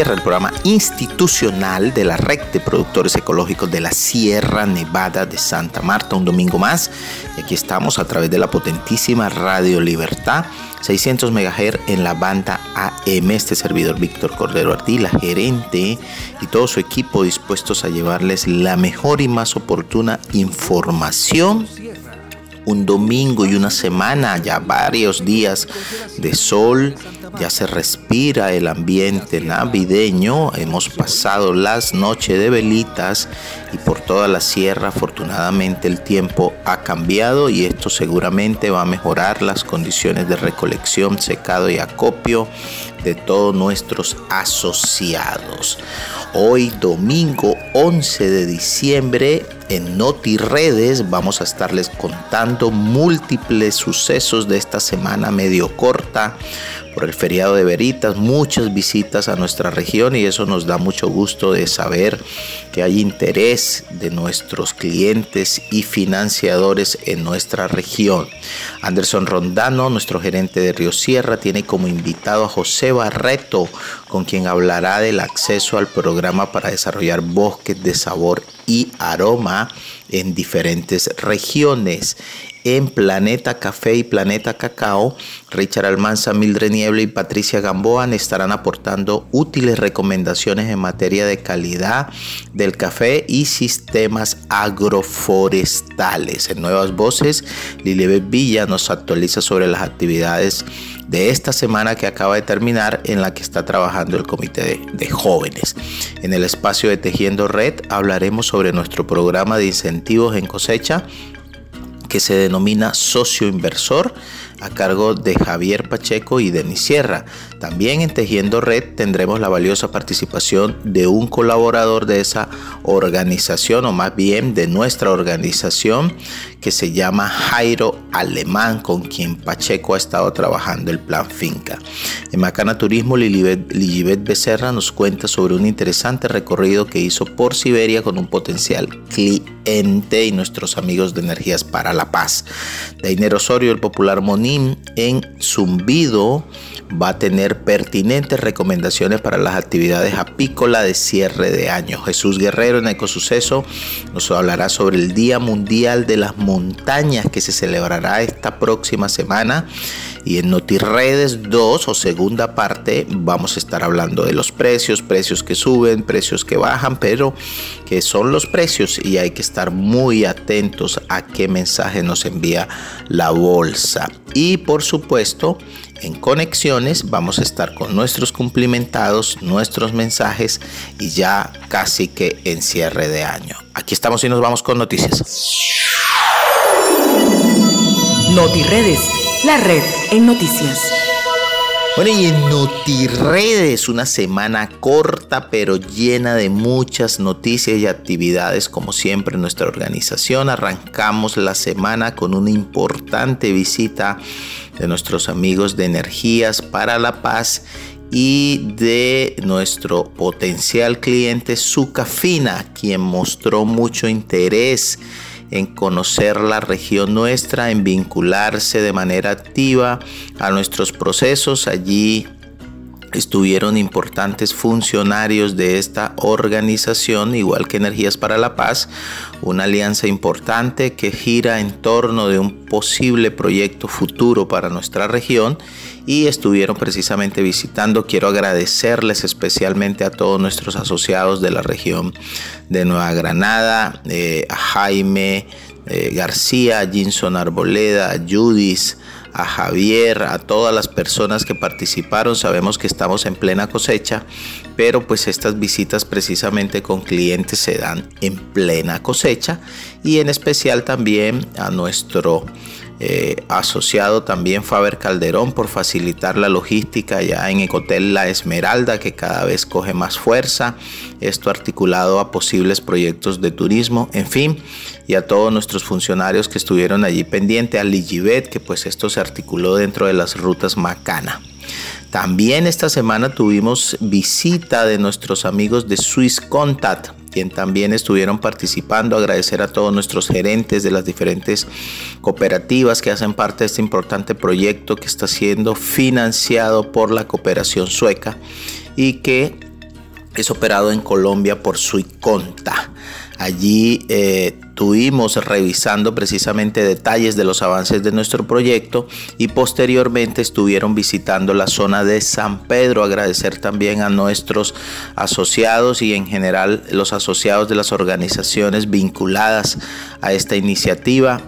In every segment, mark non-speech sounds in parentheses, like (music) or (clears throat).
a Tu Voz Ecol Sierra, el programa institucional de la red de productores ecológicos de la Sierra Nevada de Santa Marta. Un domingo más, y aquí estamos a través de la potentísima Radio Libertad, 600 MHz en la banda AM. Este servidor Víctor Cordero Ardila, gerente y todo su equipo dispuestos a llevarles la mejor y más oportuna información un domingo y una semana, ya varios días de sol, ya se respira el ambiente navideño, hemos pasado las noches de velitas y por toda la sierra afortunadamente el tiempo ha cambiado y esto seguramente va a mejorar las condiciones de recolección, secado y acopio de todos nuestros asociados. Hoy domingo 11 de diciembre en Noti Redes vamos a estarles contando múltiples sucesos de esta semana medio corta por el feriado de Veritas, muchas visitas a nuestra región y eso nos da mucho gusto de saber que hay interés de nuestros clientes y financiadores en nuestra región. Anderson Rondano, nuestro gerente de Río Sierra, tiene como invitado a José Barreto, con quien hablará del acceso al programa para desarrollar bosques de sabor y aroma en diferentes regiones en Planeta Café y Planeta Cacao, Richard Almanza, Mildred Niebla y Patricia Gamboa estarán aportando útiles recomendaciones en materia de calidad del café y sistemas agroforestales. En Nuevas Voces, Lilibet Villa nos actualiza sobre las actividades de esta semana que acaba de terminar en la que está trabajando el comité de, de, jóvenes. En el espacio de Tejiendo Red hablaremos sobre nuestro programa de incentivos en cosecha que se denomina socio inversor a cargo de Javier Pacheco y Denis Sierra. También en Tejiendo Red tendremos la valiosa participación de un colaborador de esa organización, o más bien de nuestra organización, que se llama Jairo Alemán, con quien Pacheco ha estado trabajando el plan Finca. En Macana Turismo, Lilibet Becerra nos cuenta sobre un interesante recorrido que hizo por Siberia con un potencial cliente y nuestros amigos de Energías para la Paz. Dainer Osorio, el popular En Zumbido va a tener pertinentes recomendaciones para las actividades apícolas de cierre de año. Jesús Guerrero en Ecosuceso nos hablará sobre el Día Mundial de las Montañas que se celebrará esta próxima semana. Y en NotiRedes 2 o segunda parte vamos a estar hablando de los precios, precios que suben, precios que bajan, pero que son los precios y hay que estar muy atentos a qué mensaje nos envía la bolsa. Y por supuesto, en conexiones vamos a estar con nuestros cumplimentados, nuestros mensajes y ya casi que en cierre de año. Aquí estamos y nos vamos con noticias. NotiRedes, la red en noticias. Bueno, y en NotiRedes, una semana corta pero llena de muchas noticias y actividades, como siempre en nuestra organización. Arrancamos la semana con una importante visita de nuestros amigos de Energías para la Paz y de nuestro potencial cliente Sucafina, quien mostró mucho interés en conocer la región nuestra, en vincularse de manera activa a nuestros procesos. Allí estuvieron importantes funcionarios de esta organización, igual que Energías para la Paz, una alianza importante que gira en torno de un posible proyecto futuro para nuestra región y estuvieron precisamente visitando. Quiero agradecerles especialmente a todos nuestros asociados de la región de Nueva Granada, eh, a Jaime eh, García, a Jinson Arboleda, a Judis, a Javier, a todas las personas que participaron. Sabemos que estamos en plena cosecha, pero pues estas visitas precisamente con clientes se dan en plena cosecha y en especial también a nuestro eh, asociado también Faber Calderón por facilitar la logística ya en Ecotel La Esmeralda que cada vez coge más fuerza, esto articulado a posibles proyectos de turismo, en fin, y a todos nuestros funcionarios que estuvieron allí pendiente, a Ligibet que pues esto se articuló dentro de las rutas Macana. También esta semana tuvimos visita de nuestros amigos de Swiss Contact quien también estuvieron participando, agradecer a todos nuestros gerentes de las diferentes cooperativas que hacen parte de este importante proyecto que está siendo financiado por la cooperación sueca y que es operado en Colombia por Suiconta. Allí eh, tuvimos revisando precisamente detalles de los avances de nuestro proyecto y posteriormente estuvieron visitando la zona de San Pedro. Agradecer también a nuestros asociados y en general los asociados de las organizaciones vinculadas a esta iniciativa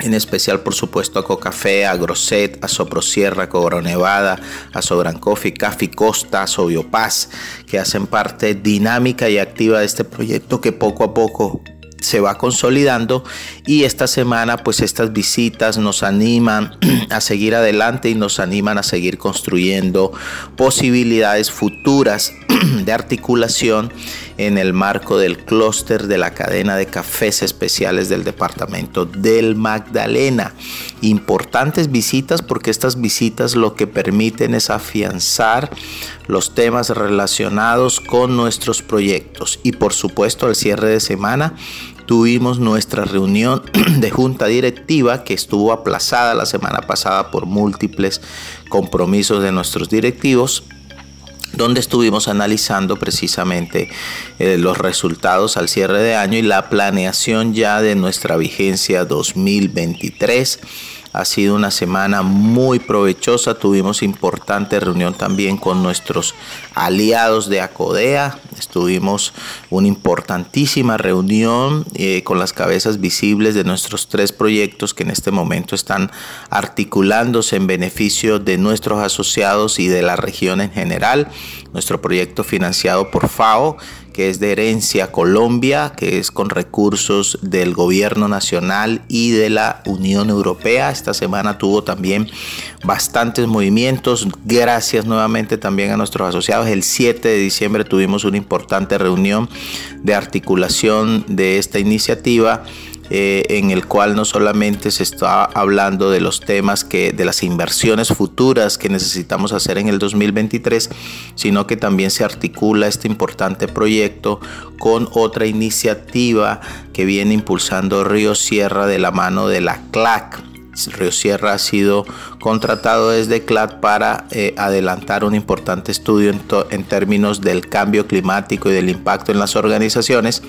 en especial por supuesto a Cocafé, a Grosset, a Soprosierra, Cobro Nevada, a Sobran Coffee, Café Costa, a Sobiopaz, que hacen parte dinámica y activa de este proyecto que poco a poco se va consolidando. Y esta semana pues estas visitas nos animan (clears throat) a seguir adelante y nos animan a seguir construyendo posibilidades futuras (clears throat) de articulación en el marco del clúster de la cadena de cafés especiales del departamento del Magdalena. Importantes visitas porque estas visitas lo que permiten es afianzar los temas relacionados con nuestros proyectos y por supuesto al cierre de semana tuvimos nuestra reunión (clears throat) de junta directiva que estuvo aplazada la semana pasada por múltiples compromisos de nuestros directivos donde estuvimos analizando precisamente eh, los resultados al cierre de año y la planeación ya de nuestra vigencia 2023 ha sido una semana muy provechosa. Tuvimos importante reunión también con nuestros aliados de Acodea. Estuvimos una importantísima reunión eh, con las cabezas visibles de nuestros tres proyectos que en este momento están articulándose en beneficio de nuestros asociados y de la región en general. Nuestro proyecto financiado por FAO que es de herencia Colombia, que es con recursos del gobierno nacional y de la Unión Europea. Esta semana tuvo también bastantes movimientos. Gracias nuevamente también a nuestros asociados. El 7 de diciembre tuvimos una importante reunión de articulación de esta iniciativa eh, en el cual no solamente se está hablando de los temas que de las inversiones futuras que necesitamos hacer en el 2023, sino que también se articula este importante proyecto con otra iniciativa que viene impulsando Río Sierra de la mano de la CLAC. Río Sierra ha sido contratado desde CLAC para eh, adelantar un importante estudio en términos del cambio climático y del impacto en las organizaciones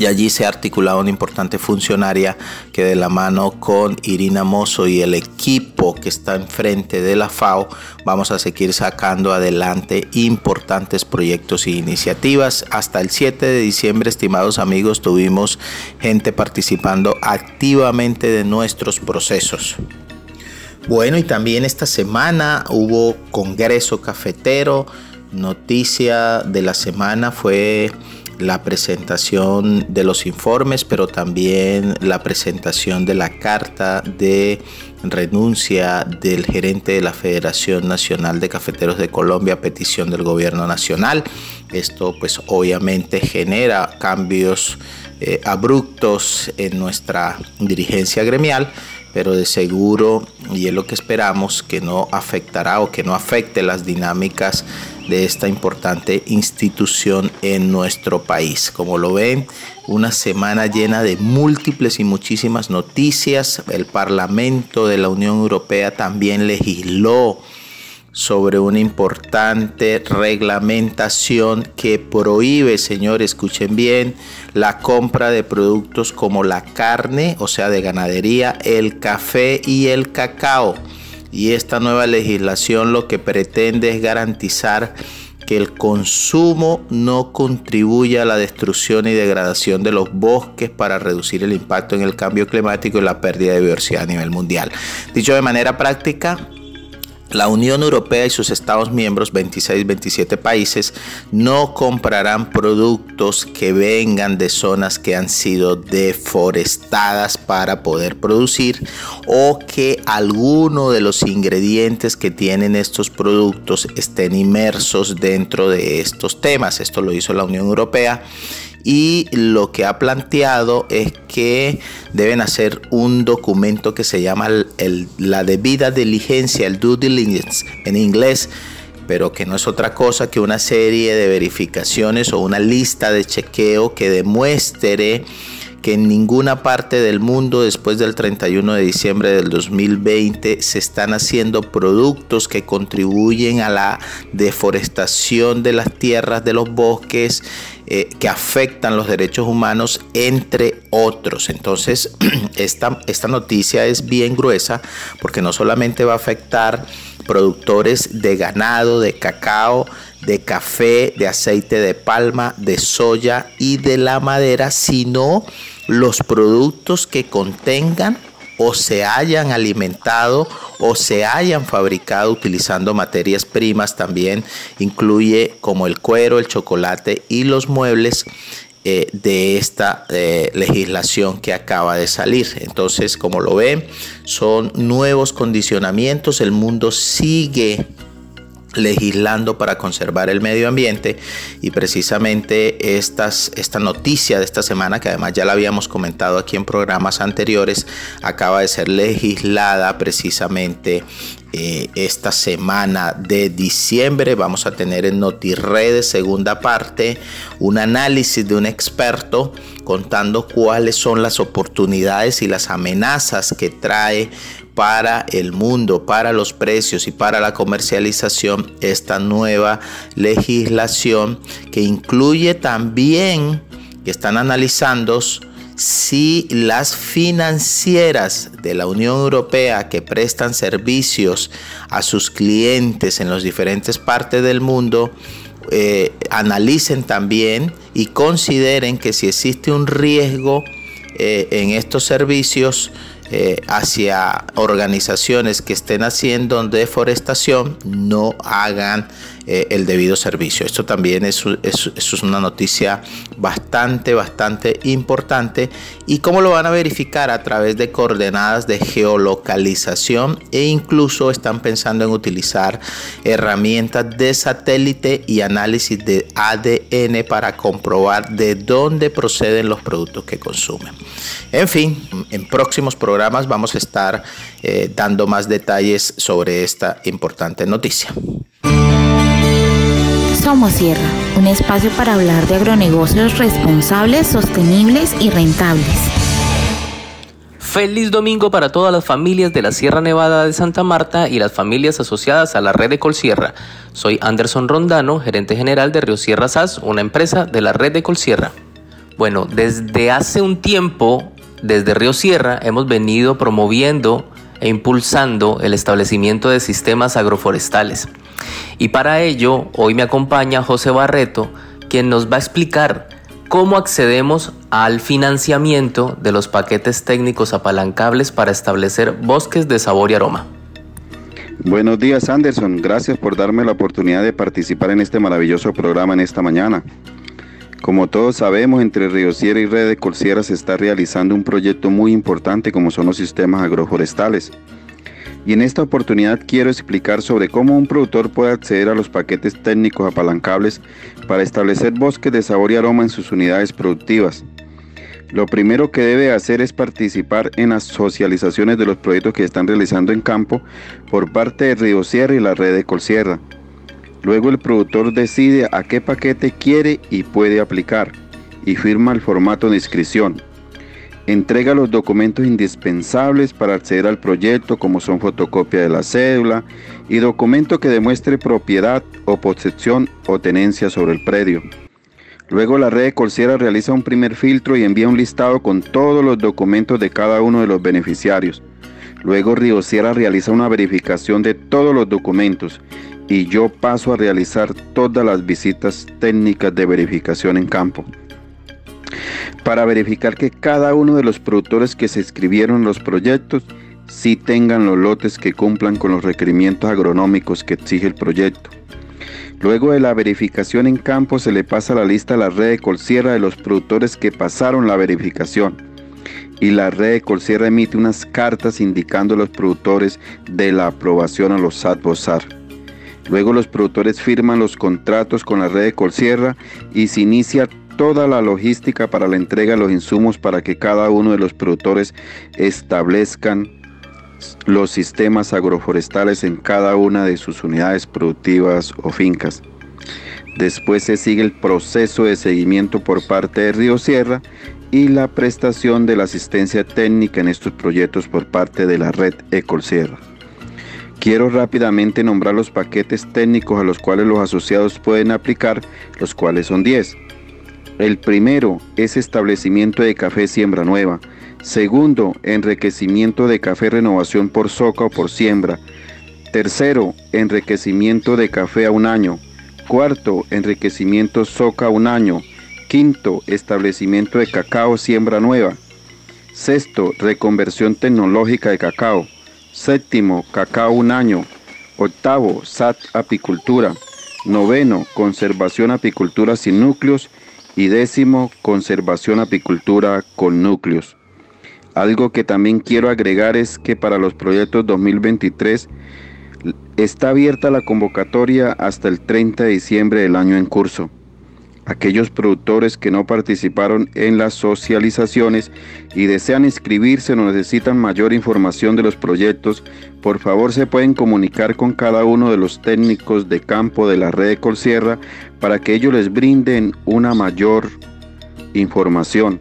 y allí se ha articulado una importante funcionaria que de la mano con Irina Mozo y el equipo que está enfrente de la FAO vamos a seguir sacando adelante importantes proyectos e iniciativas. Hasta el 7 de diciembre, estimados amigos, tuvimos gente participando activamente de nuestros procesos. Bueno, y también esta semana hubo Congreso Cafetero. Noticia de la semana fue la presentación de los informes, pero también la presentación de la carta de renuncia del gerente de la Federación Nacional de Cafeteros de Colombia a petición del gobierno nacional. Esto pues obviamente genera cambios eh, abruptos en nuestra dirigencia gremial pero de seguro, y es lo que esperamos, que no afectará o que no afecte las dinámicas de esta importante institución en nuestro país. Como lo ven, una semana llena de múltiples y muchísimas noticias. El Parlamento de la Unión Europea también legisló sobre una importante reglamentación que prohíbe, señores, escuchen bien, la compra de productos como la carne, o sea, de ganadería, el café y el cacao. Y esta nueva legislación lo que pretende es garantizar que el consumo no contribuya a la destrucción y degradación de los bosques para reducir el impacto en el cambio climático y la pérdida de biodiversidad a nivel mundial. Dicho de manera práctica, la Unión Europea y sus Estados miembros, 26-27 países, no comprarán productos que vengan de zonas que han sido deforestadas para poder producir o que alguno de los ingredientes que tienen estos productos estén inmersos dentro de estos temas. Esto lo hizo la Unión Europea y lo que ha planteado es que deben hacer un documento que se llama la debida diligencia, el due diligence en inglés, pero que no es otra cosa que una serie de verificaciones o una lista de chequeo que demuestre que en ninguna parte del mundo después del 31 de diciembre del 2020 se están haciendo productos que contribuyen a la deforestación de las tierras, de los bosques, eh, que afectan los derechos humanos, entre otros. Entonces, (clears throat) esta, esta noticia es bien gruesa porque no solamente va a afectar productores de ganado, de cacao, de café, de aceite de palma, de soya y de la madera, sino los productos que contengan o se hayan alimentado o se hayan fabricado utilizando materias primas también. Incluye como el cuero, el chocolate y los muebles eh, de esta eh, legislación que acaba de salir. Entonces, como lo ven, son nuevos condicionamientos. El mundo sigue legislando para conservar el medio ambiente y precisamente estas, esta noticia de esta semana que además ya la habíamos comentado aquí en programas anteriores acaba de ser legislada precisamente eh, esta semana de diciembre. Vamos a tener en NotiRedes segunda parte un análisis de un experto contando cuáles son las oportunidades y las amenazas que trae para el mundo, para los precios y para la comercialización esta nueva legislación que incluye también que están analizando si las financieras de la Unión Europea que prestan servicios a sus clientes en las diferentes partes del mundo eh, analicen también y consideren que si existe un riesgo eh, en estos servicios eh, hacia organizaciones que estén haciendo deforestación no hagan eh, el debido servicio. Esto también es, una noticia bastante, bastante importante. ¿Y cómo lo van a verificar? A través de coordenadas de geolocalización e incluso están pensando en utilizar herramientas de satélite y análisis de ADN para comprobar de dónde proceden los productos que consumen. En fin, en próximos programas vamos a estar eh, dando más detalles sobre esta importante noticia. Somos Sierra, un espacio para hablar de agronegocios responsables, sostenibles y rentables. Feliz domingo para todas las familias de la Sierra Nevada de Santa Marta y las familias asociadas a la red de Colsierra. Soy Anderson Rondano, gerente general de Río Sierra SAS, una empresa de la red de Colsierra. Bueno, desde hace un tiempo, desde Río Sierra, hemos venido promoviendo e impulsando el establecimiento de sistemas agroforestales. Y para ello, hoy me acompaña José Barreto, quien nos va a explicar cómo accedemos al financiamiento de los paquetes técnicos apalancables para establecer bosques de sabor y aroma. Buenos días Anderson, gracias por darme la oportunidad de participar en este maravilloso programa en esta mañana. Como todos sabemos, entre Río Sierra y Red de se está realizando un proyecto muy importante como son los sistemas agroforestales y en esta oportunidad quiero explicar sobre cómo un productor puede acceder a los paquetes técnicos apalancables para establecer bosques de sabor y aroma en sus unidades productivas. Lo primero que debe hacer es participar en las socializaciones de los proyectos que están realizando en campo por parte de Río Sierra y la red de Colsierra. Luego el productor decide a qué paquete quiere y puede aplicar y firma el formato de inscripción. Entrega los documentos indispensables para acceder al proyecto como son fotocopia de la cédula y documento que demuestre propiedad o posesión o tenencia sobre el predio. Luego la red de realiza un primer filtro y envía un listado con todos los documentos de cada uno de los beneficiarios. Luego Río Sierra realiza una verificación de todos los documentos y yo paso a realizar todas las visitas técnicas de verificación en campo para verificar que cada uno de los productores que se inscribieron en los proyectos sí tengan los lotes que cumplan con los requerimientos agronómicos que exige el proyecto. Luego de la verificación en campo se le pasa la lista a la red de Colsierra de los productores que pasaron la verificación y la red de Colsierra emite unas cartas indicando a los productores de la aprobación a los SAT-BOSAR. Luego los productores firman los contratos con la red de Colsierra y se inicia toda la logística para la entrega de los insumos para que cada uno de los productores establezcan los sistemas agroforestales en cada una de sus unidades productivas o fincas. Después se sigue el proceso de seguimiento por parte de Río Sierra y la prestación de la asistencia técnica en estos proyectos por parte de la red Ecolsierra. Quiero rápidamente nombrar los paquetes técnicos a los cuales los asociados pueden aplicar, los cuales son 10. El primero es establecimiento de café siembra nueva. Segundo, enriquecimiento de café renovación por soca o por siembra. Tercero, enriquecimiento de café a un año. Cuarto, enriquecimiento soca a un año. Quinto, establecimiento de cacao siembra nueva. Sexto, reconversión tecnológica de cacao. Séptimo, cacao un año. Octavo, SAT apicultura. Noveno, conservación apicultura sin núcleos. Y décimo, conservación apicultura con núcleos. Algo que también quiero agregar es que para los proyectos 2023 está abierta la convocatoria hasta el 30 de diciembre del año en curso. Aquellos productores que no participaron en las socializaciones y desean inscribirse o necesitan mayor información de los proyectos, por favor se pueden comunicar con cada uno de los técnicos de campo de la red de Colsierra para que ellos les brinden una mayor información.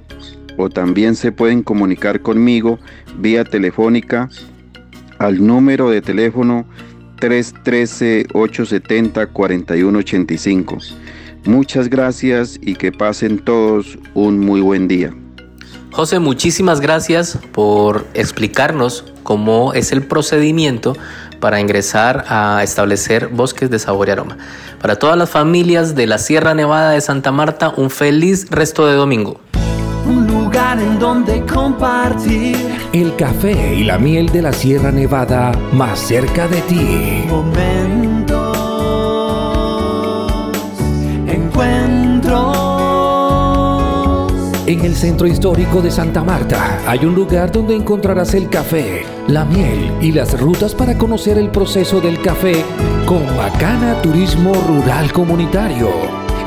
O también se pueden comunicar conmigo vía telefónica al número de teléfono 313-870-4185. Muchas gracias y que pasen todos un muy buen día. José, muchísimas gracias por explicarnos cómo es el procedimiento para ingresar a establecer bosques de sabor y aroma. Para todas las familias de la Sierra Nevada de Santa Marta, un feliz resto de domingo. Un lugar en donde compartir El café y la miel de la Sierra Nevada más cerca de ti. momentos, el centro histórico de Santa Marta hay un lugar donde encontrarás el café, la miel y las rutas para conocer el proceso del café con Bacana Turismo Rural Comunitario.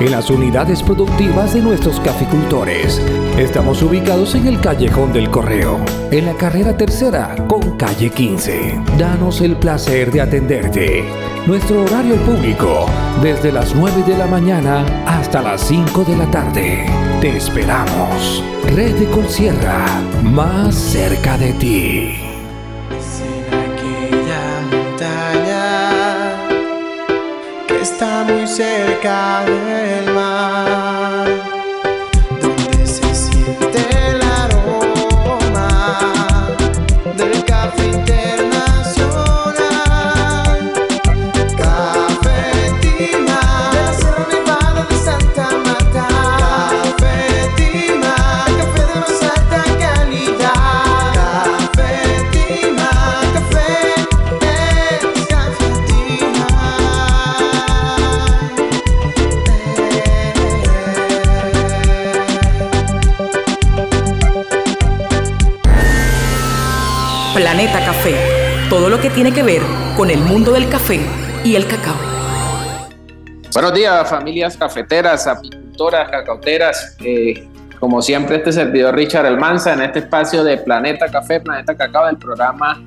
En las unidades productivas de nuestros caficultores. Estamos ubicados en el Callejón del Correo, en la carrera tercera con calle 15. Danos el placer de atenderte. Nuestro horario público, desde las 9 de la mañana hasta las 5 de la tarde. Te esperamos. Red de Colsierra, más cerca de ti. Que está muy cerca del mar, Planeta Café. Todo lo que tiene que ver con el mundo del café y el cacao. Buenos días, familias cafeteras, apicultoras, cacauteras. Eh, como siempre, este servidor Richard Almanza en este espacio de Planeta Café, Planeta Cacao del programa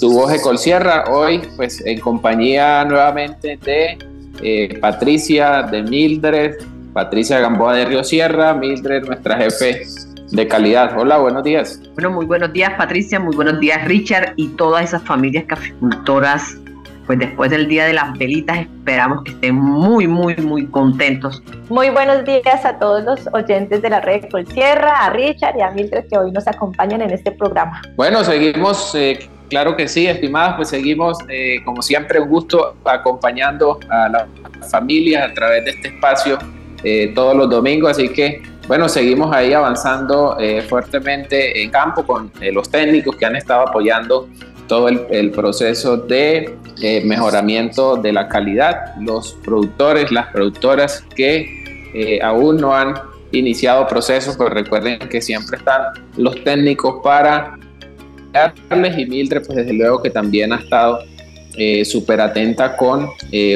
Tu Voz de Colsierra. Hoy, pues, en compañía nuevamente de eh, Patricia, de Mildred, Patricia Gamboa de Río Sierra, Mildred, nuestra jefe de calidad. Hola, buenos días. Bueno, muy buenos días Patricia, muy buenos días Richard y todas esas familias caficultoras. Pues después del Día de las Velitas esperamos que estén muy, muy, muy contentos. Muy buenos días a todos los oyentes de la red Colsierra, a Richard y a Mildred que hoy nos acompañan en este programa. Bueno, seguimos, eh, claro que sí, estimadas, pues seguimos, eh, como siempre, un gusto acompañando a las familias a través de este espacio eh, todos los domingos, así que, bueno, seguimos ahí avanzando eh, fuertemente en campo con eh, los técnicos que han estado apoyando todo el, proceso de eh, mejoramiento de la calidad, los productores, las productoras que aún no han iniciado procesos, pues recuerden que siempre están los técnicos para darles y Mildred, pues desde luego que también ha estado súper atenta con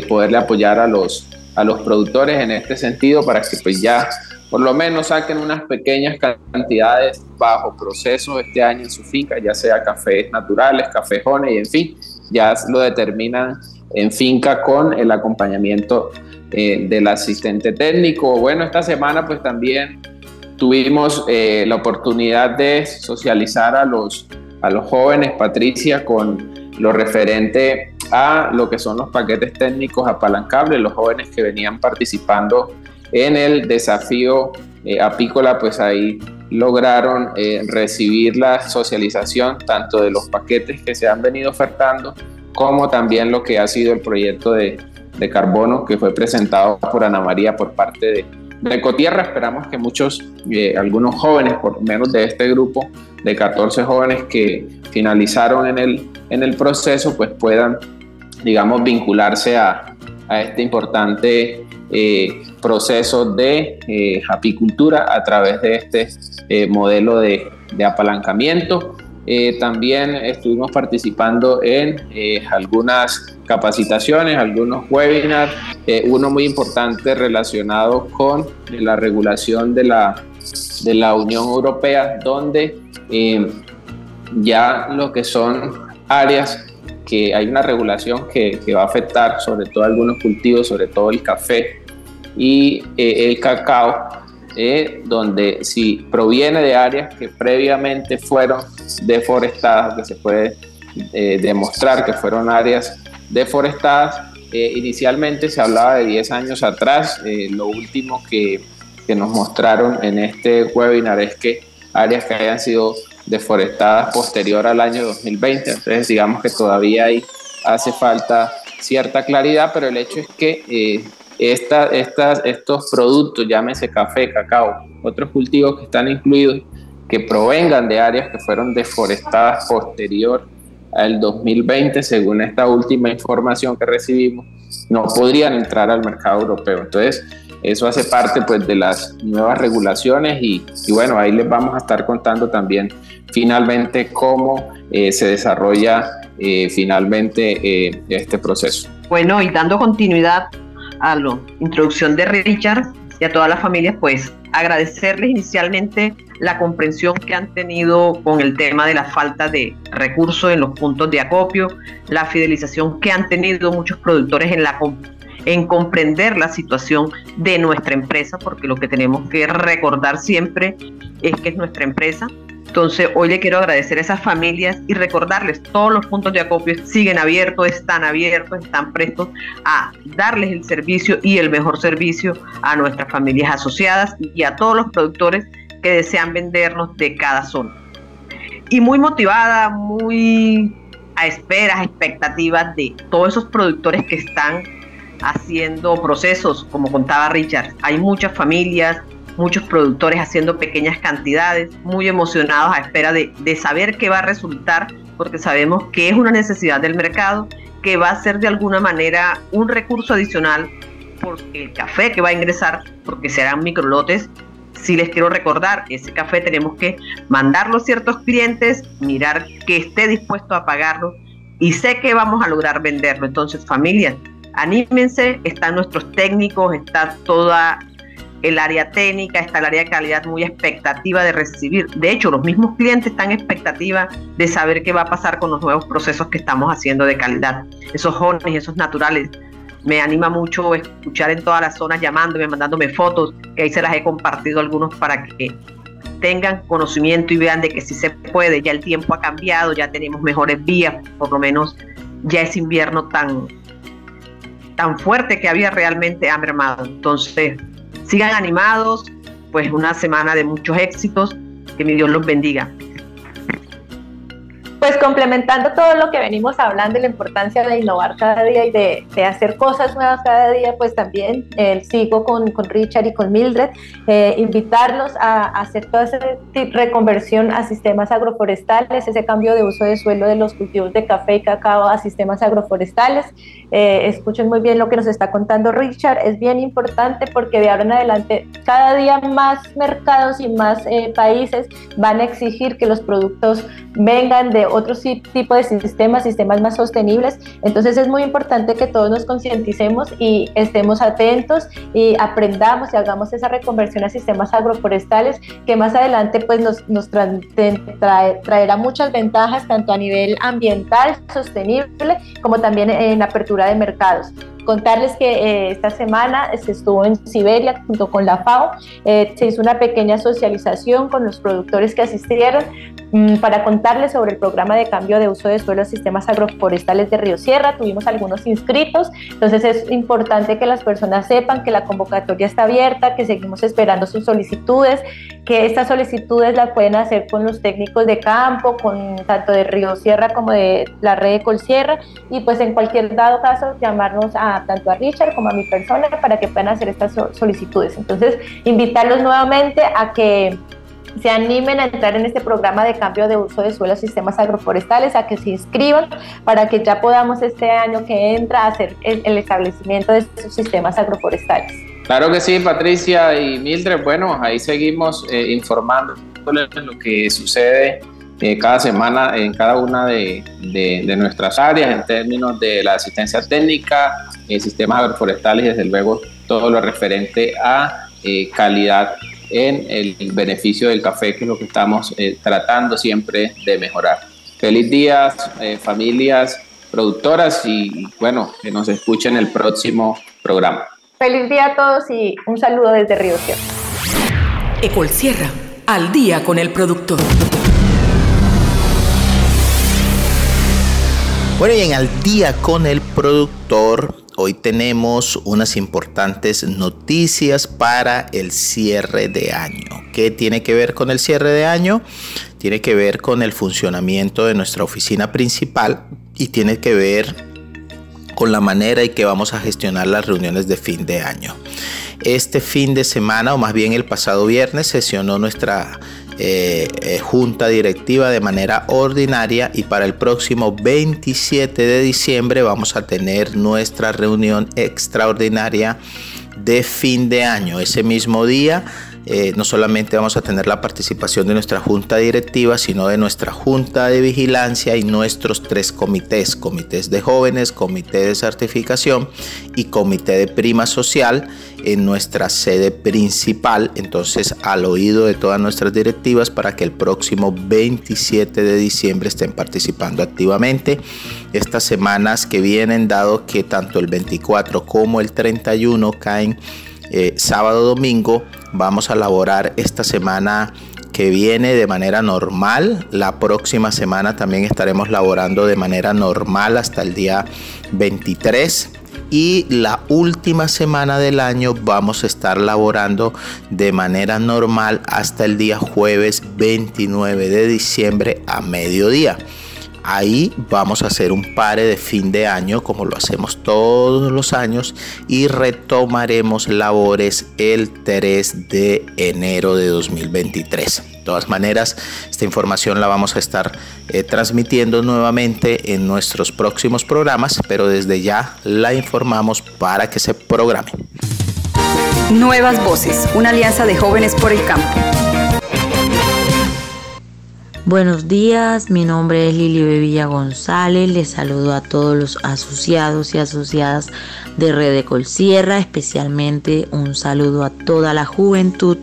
poderle apoyar a los, a los productores en este sentido para que pues ya por lo menos saquen unas pequeñas cantidades bajo proceso este año en su finca, ya sea cafés naturales, cafejones y en fin, ya lo determinan en finca con el acompañamiento eh, del asistente técnico. Bueno, esta semana pues también tuvimos eh, la oportunidad de socializar a los, a los jóvenes, Patricia, con lo referente a lo que son los paquetes técnicos apalancables, los jóvenes que venían participando en el desafío eh, apícola, pues ahí lograron recibir la socialización tanto de los paquetes que se han venido ofertando como también lo que ha sido el proyecto de, de carbono que fue presentado por Ana María por parte de, de Ecotierra. Esperamos que muchos, eh, algunos jóvenes, por menos de este grupo de 14 jóvenes que finalizaron en el, en el proceso, pues puedan, digamos, vincularse a, a este importante eh, proceso de eh, apicultura a través de este modelo de, de apalancamiento. Eh, también estuvimos participando en eh, algunas capacitaciones, algunos webinars, eh, uno muy importante relacionado con la regulación de la, de la Unión Europea, donde ya lo que son áreas que hay una regulación que, que va a afectar sobre todo algunos cultivos, sobre todo el café y el cacao, donde si proviene de áreas que previamente fueron deforestadas, que se puede eh, demostrar que fueron áreas deforestadas. Eh, inicialmente se hablaba de 10 años atrás, eh, lo último que, que, nos mostraron en este webinar es que áreas que hayan sido deforestadas posterior al año 2020, entonces digamos que todavía ahí hace falta cierta claridad, pero el hecho es que esta, estas, estos productos, llámese café, cacao, otros cultivos que están incluidos, que provengan de áreas que fueron deforestadas posterior al 2020, según esta última información que recibimos, no podrían entrar al mercado europeo. Entonces, eso hace parte pues, de las nuevas regulaciones y, bueno, ahí les vamos a estar contando también finalmente cómo eh, se desarrolla eh, finalmente eh, este proceso. Bueno, y dando continuidad a la introducción de Richard y a todas las familias, pues agradecerles inicialmente la comprensión que han tenido con el tema de la falta de recursos en los puntos de acopio, la fidelización que han tenido muchos productores en la en comprender la situación de nuestra empresa, porque lo que tenemos que recordar siempre es que es nuestra empresa, entonces, hoy le quiero agradecer a esas familias y recordarles, todos los puntos de acopio siguen abiertos, están abiertos, están prestos a darles el servicio y el mejor servicio a nuestras familias asociadas y a todos los productores que desean vendernos de cada zona. Y muy motivada, muy a esperas, expectativas de todos esos productores que están haciendo procesos, como contaba Richard. Hay muchas familias, muchos productores haciendo pequeñas cantidades, muy emocionados a espera de, saber qué va a resultar, porque sabemos que es una necesidad del mercado, que va a ser de alguna manera un recurso adicional, porque el café que va a ingresar, porque serán microlotes, si les quiero recordar, ese café tenemos que mandarlo a ciertos clientes, mirar que esté dispuesto a pagarlo y sé que vamos a lograr venderlo. Entonces, familias, anímense, están nuestros técnicos, está toda el área técnica, está el área de calidad muy expectativa de recibir. De hecho, los mismos clientes están expectativa de saber qué va a pasar con los nuevos procesos que estamos haciendo de calidad. Esos jóvenes, esos naturales. Me anima mucho escuchar en todas las zonas llamándome, mandándome fotos, que ahí se las he compartido algunos para que tengan conocimiento y vean de que sí se puede, ya el tiempo ha cambiado, ya tenemos mejores vías, por lo menos ya ese invierno tan, tan fuerte que había realmente ha mermado. Entonces, Sigan animados, pues una semana de muchos éxitos. Que mi Dios los bendiga. Pues complementando todo lo que venimos hablando y la importancia de innovar cada día y de, hacer cosas nuevas cada día, pues también eh, sigo con, Richard y con Mildred, eh, invitarlos a, hacer toda esa reconversión a sistemas agroforestales, ese cambio de uso de suelo de los cultivos de café y cacao a sistemas agroforestales. Eh, escuchen muy bien lo que nos está contando Richard, es bien importante porque de ahora en adelante cada día más mercados y más países van a exigir que los productos vengan de otro tipo de sistemas, sistemas más sostenibles. Entonces es muy importante que todos nos concienticemos y estemos atentos y aprendamos y hagamos esa reconversión a sistemas agroforestales que más adelante pues nos, nos traerá muchas ventajas tanto a nivel ambiental, sostenible, como también en apertura de mercados. Contarles que eh, esta semana se estuvo en Siberia junto con la FAO, eh, se hizo una pequeña socialización con los productores que asistieron mm, para contarles sobre el programa de cambio de uso de suelo a sistemas agroforestales de Río Sierra. Tuvimos algunos inscritos, entonces es importante que las personas sepan que la convocatoria está abierta, que seguimos esperando sus solicitudes, que estas solicitudes las pueden hacer con los técnicos de campo, con tanto de Río Sierra como de la red de Colsierra y pues en cualquier dado caso llamarnos a tanto a Richard como a mi persona para que puedan hacer estas solicitudes. Entonces, invitarlos nuevamente a que se animen a entrar en este programa de cambio de uso de suelos sistemas agroforestales, a que se inscriban para que ya podamos este año que entra hacer el, establecimiento de estos sistemas agroforestales. Claro que sí, Patricia y Mildred. Bueno, ahí seguimos eh, informando lo que sucede eh, cada semana en cada una de, de, nuestras áreas en términos de la asistencia técnica, sistemas agroforestales y desde luego todo lo referente a eh, calidad en el beneficio del café, que es lo que estamos tratando siempre de mejorar. Feliz día, familias productoras y bueno, que nos escuchen el próximo programa. Feliz día a todos y un saludo desde Río Sierra. Ecol Sierra, al día con el productor. Bueno, y en Al día con el productor, hoy tenemos unas importantes noticias para el cierre de año. ¿Qué tiene que ver con el cierre de año? Tiene que ver con el funcionamiento de nuestra oficina principal y tiene que ver con la manera en que vamos a gestionar las reuniones de fin de año. Este fin de semana, o más bien el pasado viernes, sesionó nuestra eh, eh, junta directiva de manera ordinaria y para el próximo 27 de diciembre vamos a tener nuestra reunión extraordinaria de fin de año. Ese mismo día eh, no solamente vamos a tener la participación de nuestra junta directiva, sino de nuestra junta de vigilancia y nuestros tres comités, comités de jóvenes, comité de certificación y comité de prima social en nuestra sede principal, entonces al oído de todas nuestras directivas para que el próximo 27 de diciembre estén participando activamente. Estas semanas que vienen, dado que tanto el 24 como el 31 caen eh, sábado domingo vamos a laborar esta semana que viene de manera normal. La próxima semana también estaremos laborando de manera normal hasta el día 23. Y la última semana del año vamos a estar laborando de manera normal hasta el día jueves 29 de diciembre a mediodía. Ahí vamos a hacer un pare de fin de año como lo hacemos todos los años y retomaremos labores el 3 de enero de 2023. De todas maneras, esta información la vamos a estar eh, transmitiendo nuevamente en nuestros próximos programas, pero desde ya la informamos para que se programe. Nuevas Voces, una alianza de jóvenes por el campo. Buenos días, mi nombre es Lili Bevilla González, les saludo a todos los asociados y asociadas de Red de Colsierra, especialmente un saludo a toda la juventud.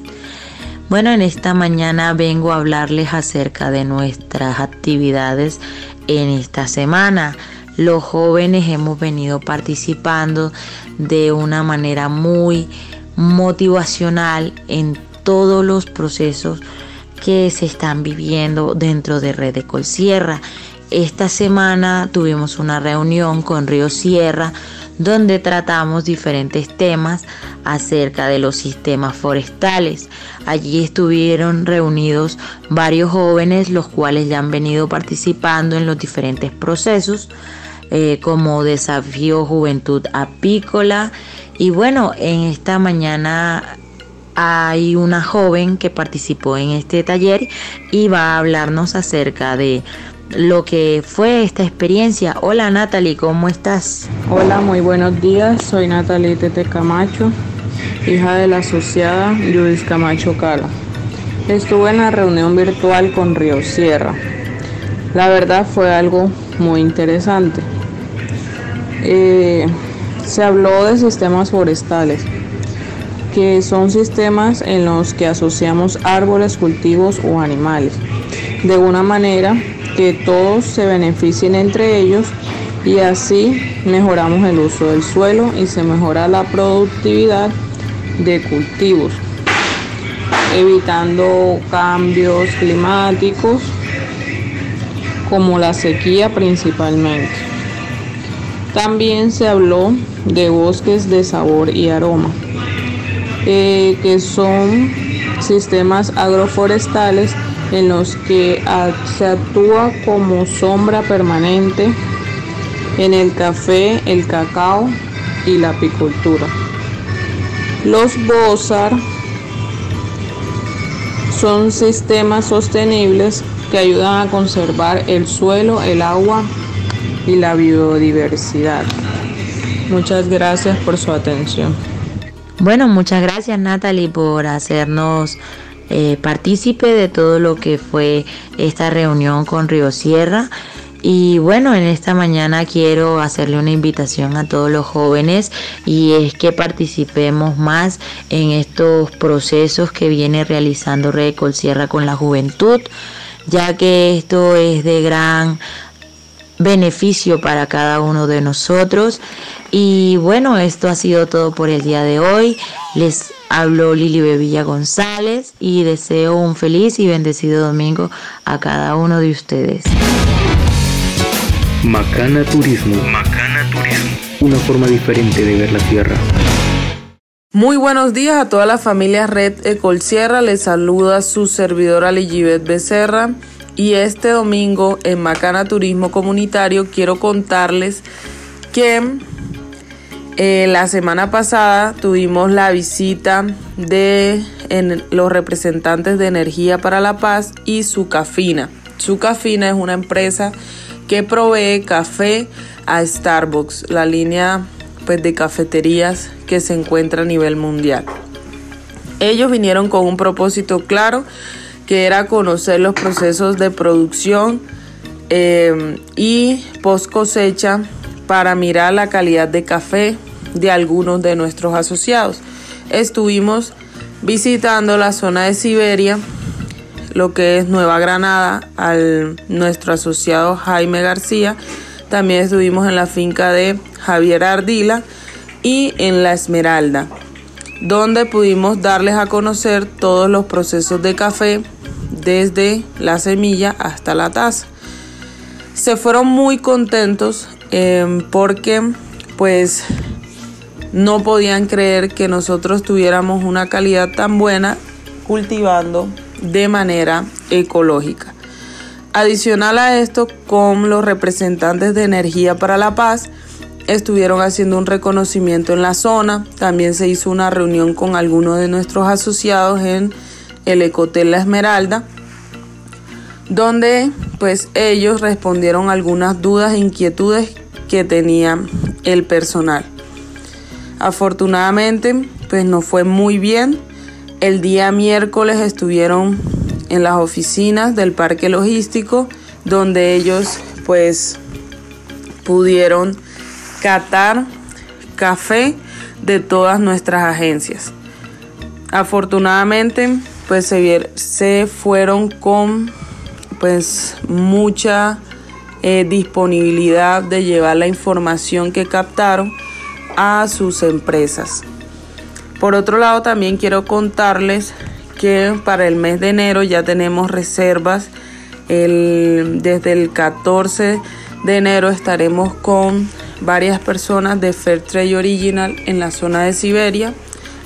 Bueno, en esta mañana vengo a hablarles acerca de nuestras actividades en esta semana. Los jóvenes hemos venido participando de una manera muy motivacional en todos los procesos que se están viviendo dentro de Red de Colsierra. Esta semana tuvimos una reunión con Río Sierra donde tratamos diferentes temas acerca de los sistemas forestales. Allí estuvieron reunidos varios jóvenes los cuales ya han venido participando en los diferentes procesos eh, como desafío juventud apícola y bueno en esta mañana hay una joven que participó en este taller y va a hablarnos acerca de lo que fue esta experiencia. Hola Natalie, ¿cómo estás? Hola, muy buenos días. Soy Natalie Tete Camacho, hija de la asociada Judith Camacho Cala. Estuve en la reunión virtual con Río Sierra. La verdad fue algo muy interesante. Eh, se habló de sistemas forestales, que son sistemas en los que asociamos árboles, cultivos o animales, de una manera que todos se beneficien entre ellos y así mejoramos el uso del suelo y se mejora la productividad de cultivos, evitando cambios climáticos como la sequía principalmente. También se habló de bosques de sabor y aroma, eh, que son sistemas agroforestales en los que se actúa como sombra permanente en el café, el cacao y la apicultura. Los BOSAR son sistemas sostenibles que ayudan a conservar el suelo, el agua y la biodiversidad. Muchas gracias por su atención. Bueno, muchas gracias Natalie por hacernos eh, partícipe de todo lo que fue esta reunión con Río Sierra. Y bueno, en esta mañana quiero hacerle una invitación a todos los jóvenes y es que participemos más en estos procesos que viene realizando Red Sierra con la juventud, ya que esto es de gran beneficio para cada uno de nosotros. Y bueno, esto ha sido todo por el día de hoy. Les hablo Lili Bebilla González y deseo un feliz y bendecido domingo a cada uno de ustedes. Macana Turismo. Macana Turismo. Una forma diferente de ver la tierra. Muy buenos días a toda la familia Red Ecol Sierra. Les saluda su servidora Ligibet Becerra. Y este domingo en Macana Turismo Comunitario quiero contarles que eh, la semana pasada tuvimos la visita de los representantes de Energía para la Paz y Sucafina. Sucafina es una empresa que provee café a Starbucks, la línea pues, de cafeterías que se encuentra a nivel mundial. Ellos vinieron con un propósito claro que era conocer los procesos de producción eh, y post cosecha para mirar la calidad de café de algunos de nuestros asociados. Estuvimos visitando la zona de Siberia, lo que es Nueva Granada, al nuestro asociado Jaime García. También estuvimos en la finca de Javier Ardila y en La Esmeralda, donde pudimos darles a conocer todos los procesos de café desde la semilla hasta la taza. Se fueron muy contentos eh, porque pues no podían creer que nosotros tuviéramos una calidad tan buena cultivando de manera ecológica. Adicional a esto, con los representantes de Energía para la Paz, estuvieron haciendo un reconocimiento en la zona. También se hizo una reunión con algunos de nuestros asociados en el Ecotel La Esmeralda, donde pues ellos respondieron algunas dudas e inquietudes que tenía el personal. Afortunadamente, pues nos fue muy bien. El día miércoles estuvieron en las oficinas del parque logístico donde ellos pues pudieron catar café de todas nuestras agencias. Afortunadamente, pues se, se fueron con pues mucha eh, disponibilidad de llevar la información que captaron a sus empresas. Por otro lado, también quiero contarles que para el mes de enero ya tenemos reservas. desde el 14 de enero estaremos con varias personas de Fairtrade Original en la zona de Siberia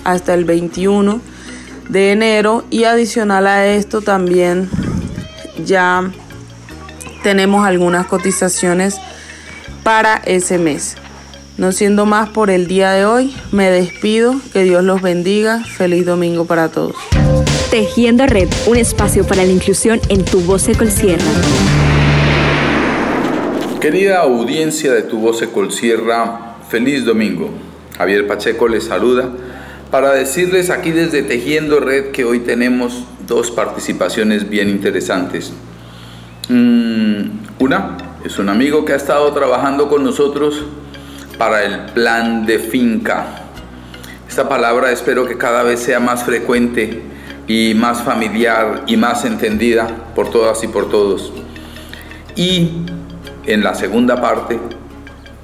hasta el 21 de enero y adicional a esto también ya tenemos algunas cotizaciones para ese mes. No siendo más por el día de hoy, me despido. Que Dios los bendiga. Feliz domingo para todos. Tejiendo Red, un espacio para la inclusión en tu voz Sierra. Querida audiencia de tu voz Sierra, feliz domingo. Javier Pacheco les saluda para decirles aquí desde Tejiendo Red que hoy tenemos dos participaciones bien interesantes. Mm, una, es un amigo que ha estado trabajando con nosotros para el plan de finca. Esta palabra espero que cada vez sea más frecuente y más familiar y más entendida por todas y por todos. Y en la segunda parte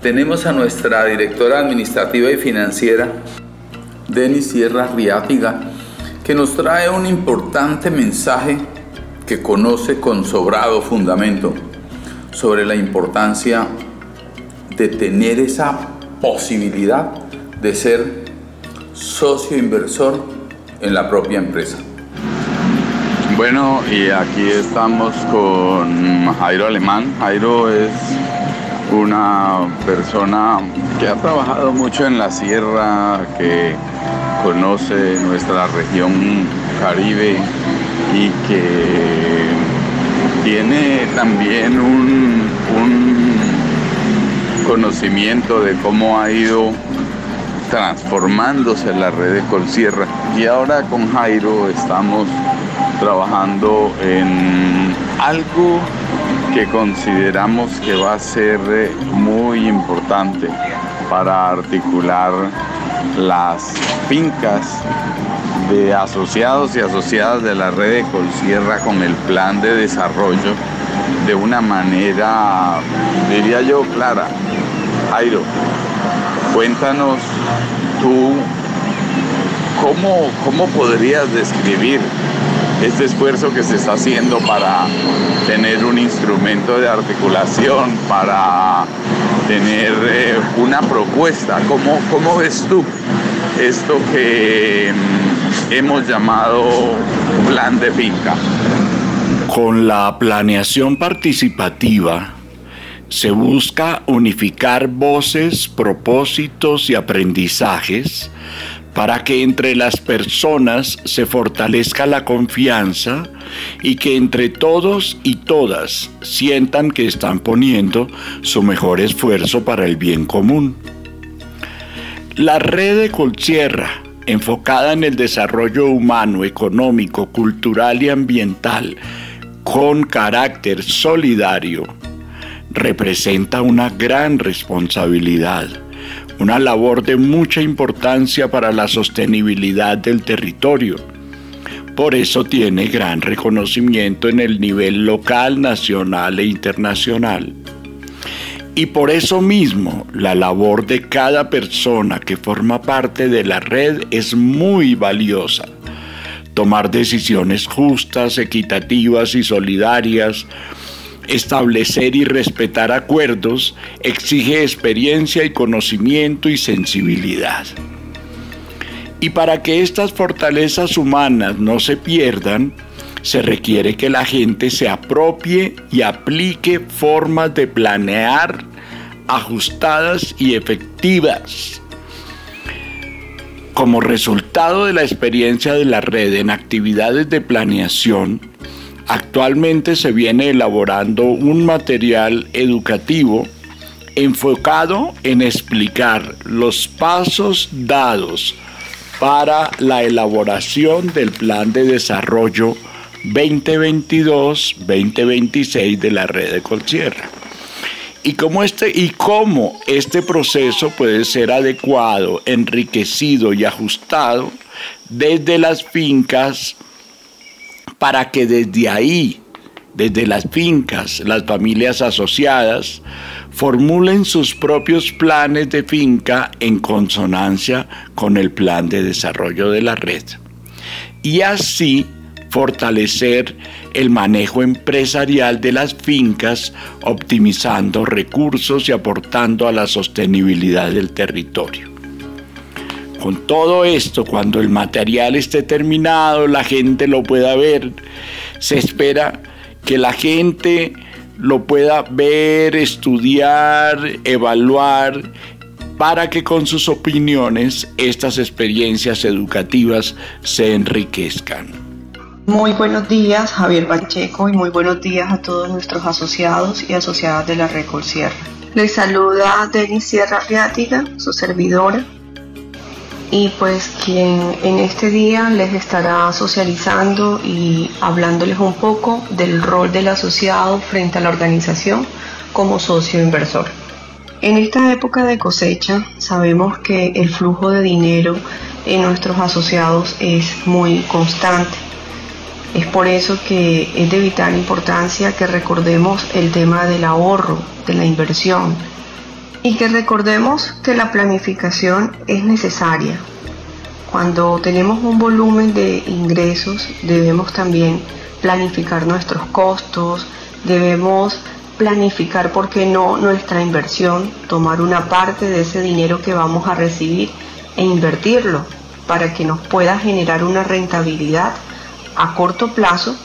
tenemos a nuestra directora administrativa y financiera, Denis Sierra Riátiga, que nos trae un importante mensaje que conoce con sobrado fundamento sobre la importancia de tener esa posibilidad de ser socio inversor en la propia empresa. Bueno, y aquí estamos con Jairo Alemán. Jairo es una persona que ha trabajado mucho en la sierra, que conoce nuestra región caribe y que tiene también un, conocimiento de cómo ha ido transformándose la red de Colsierra. Y ahora con Jairo estamos trabajando en algo que consideramos que va a ser eh, muy importante para articular las fincas de asociados y asociadas de la red de Colsierra con el plan de desarrollo de una manera, diría yo, clara. Jairo, cuéntanos tú cómo, cómo podrías describir este esfuerzo que se está haciendo para tener un instrumento de articulación, para tener eh, una propuesta. ¿Cómo, ¿Cómo ves tú esto que mm, hemos llamado plan de finca? Con la planeación participativa se busca unificar voces, propósitos y aprendizajes para que entre las personas se fortalezca la confianza y que entre todos y todas sientan que están poniendo su mejor esfuerzo para el bien común. La red de Colsierra, enfocada en el desarrollo humano, económico, cultural y ambiental, con carácter solidario, representa una gran responsabilidad una labor de mucha importancia para la sostenibilidad del territorio. Por eso tiene gran reconocimiento en el nivel local, nacional e internacional. Y por eso mismo la labor de cada persona que forma parte de la red es muy valiosa. Tomar decisiones justas, equitativas y solidarias Establecer y respetar acuerdos exige experiencia y conocimiento y sensibilidad. Y para que estas fortalezas humanas no se pierdan, se requiere que la gente se apropie y aplique formas de planear ajustadas y efectivas. Como resultado de la experiencia de la red en actividades de planeación, Actualmente se viene elaborando un material educativo enfocado en explicar los pasos dados para la elaboración del plan de desarrollo 2022-2026 de la red de Colsierra. Y cómo, este, y cómo este proceso puede ser adecuado, enriquecido y ajustado desde las fincas para que desde ahí, desde las fincas, las familias asociadas, formulen sus propios planes de finca en consonancia con el plan de desarrollo de la red. Y así fortalecer el manejo empresarial de las fincas, optimizando recursos y aportando a la sostenibilidad del territorio. Con todo esto, cuando el material esté terminado, la gente lo pueda ver, se espera que la gente lo pueda ver, estudiar, evaluar, para que con sus opiniones estas experiencias educativas se enriquezcan. Muy buenos días, Javier Pacheco, y muy buenos días a todos nuestros asociados y asociadas de la Recol Sierra. Les saluda Denis Sierra Riátiga, su servidora y pues quien en este día les estará socializando y hablándoles un poco del rol del asociado frente a la organización como socio inversor. En esta época de cosecha sabemos que el flujo de dinero en nuestros asociados es muy constante. Es por eso que es de vital importancia que recordemos el tema del ahorro, de la inversión, y que recordemos que la planificación es necesaria. Cuando tenemos un volumen de ingresos debemos también planificar nuestros costos, debemos planificar, ¿por qué no?, nuestra inversión, tomar una parte de ese dinero que vamos a recibir e invertirlo para que nos pueda generar una rentabilidad a corto plazo.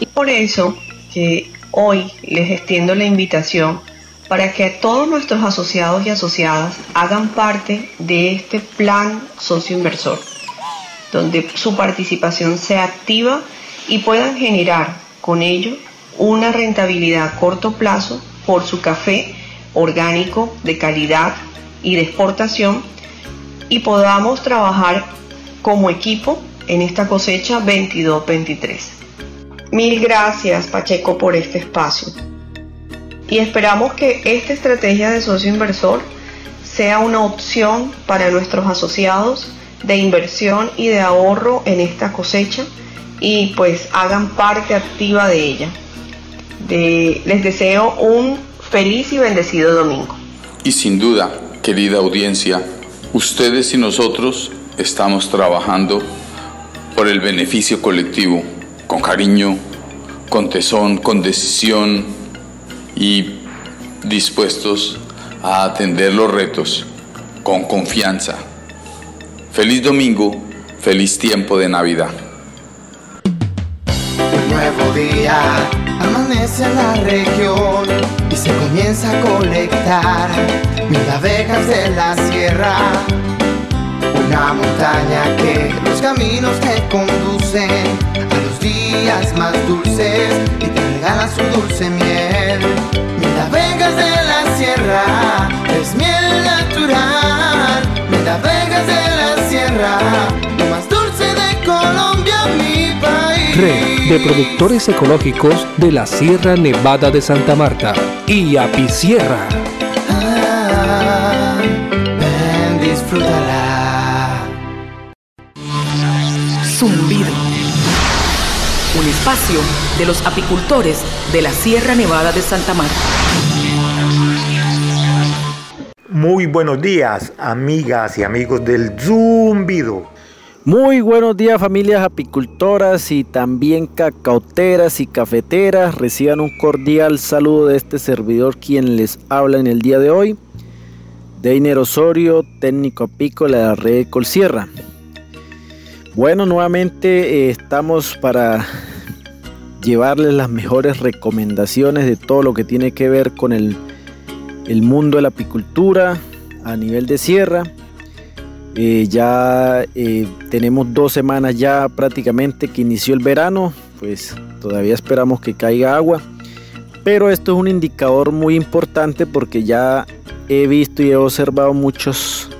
Y por eso que hoy les extiendo la invitación para que todos nuestros asociados y asociadas hagan parte de este plan socio inversor, donde su participación sea activa y puedan generar con ello una rentabilidad a corto plazo por su café orgánico de calidad y de exportación y podamos trabajar como equipo en esta cosecha 22-23. Mil gracias Pacheco por este espacio y esperamos que esta estrategia de socio inversor sea una opción para nuestros asociados de inversión y de ahorro en esta cosecha y pues hagan parte activa de ella. les deseo un feliz y bendecido domingo. Y sin duda, querida audiencia, ustedes y nosotros estamos trabajando por el beneficio colectivo, con cariño, con tesón, con decisión y dispuestos a atender los retos con confianza. Feliz domingo, feliz tiempo de Navidad. Un nuevo día amanece en la región y se comienza a colectar mil abejas de la sierra una montaña que los caminos que conducen días más dulces y te regala su dulce miel. Mira, vengas de la sierra, es miel natural. Mira, vengas de la sierra, lo más dulce de Colombia, mi país. Red de productores ecológicos de la Sierra Nevada de Santa Marta y Apicierra. Ah, ven, disfrútala. Zumbido. Un espacio de los apicultores de la Sierra Nevada de Santa Marta. Muy buenos días, amigas y amigos del Zumbido. Muy buenos días familias apicultoras y también cacauteras y cafeteras. Reciban un cordial saludo de este servidor quien les habla en el día de hoy. Deiner Osorio, técnico apícola de la red Colsierra. Bueno, nuevamente eh, estamos para llevarles las mejores recomendaciones de todo lo que tiene que ver con el, mundo de la apicultura a nivel de sierra. Eh, ya eh, tenemos dos semanas ya prácticamente que inició el verano, pues todavía esperamos que caiga agua. Pero esto es un indicador muy importante porque ya he visto y he observado muchas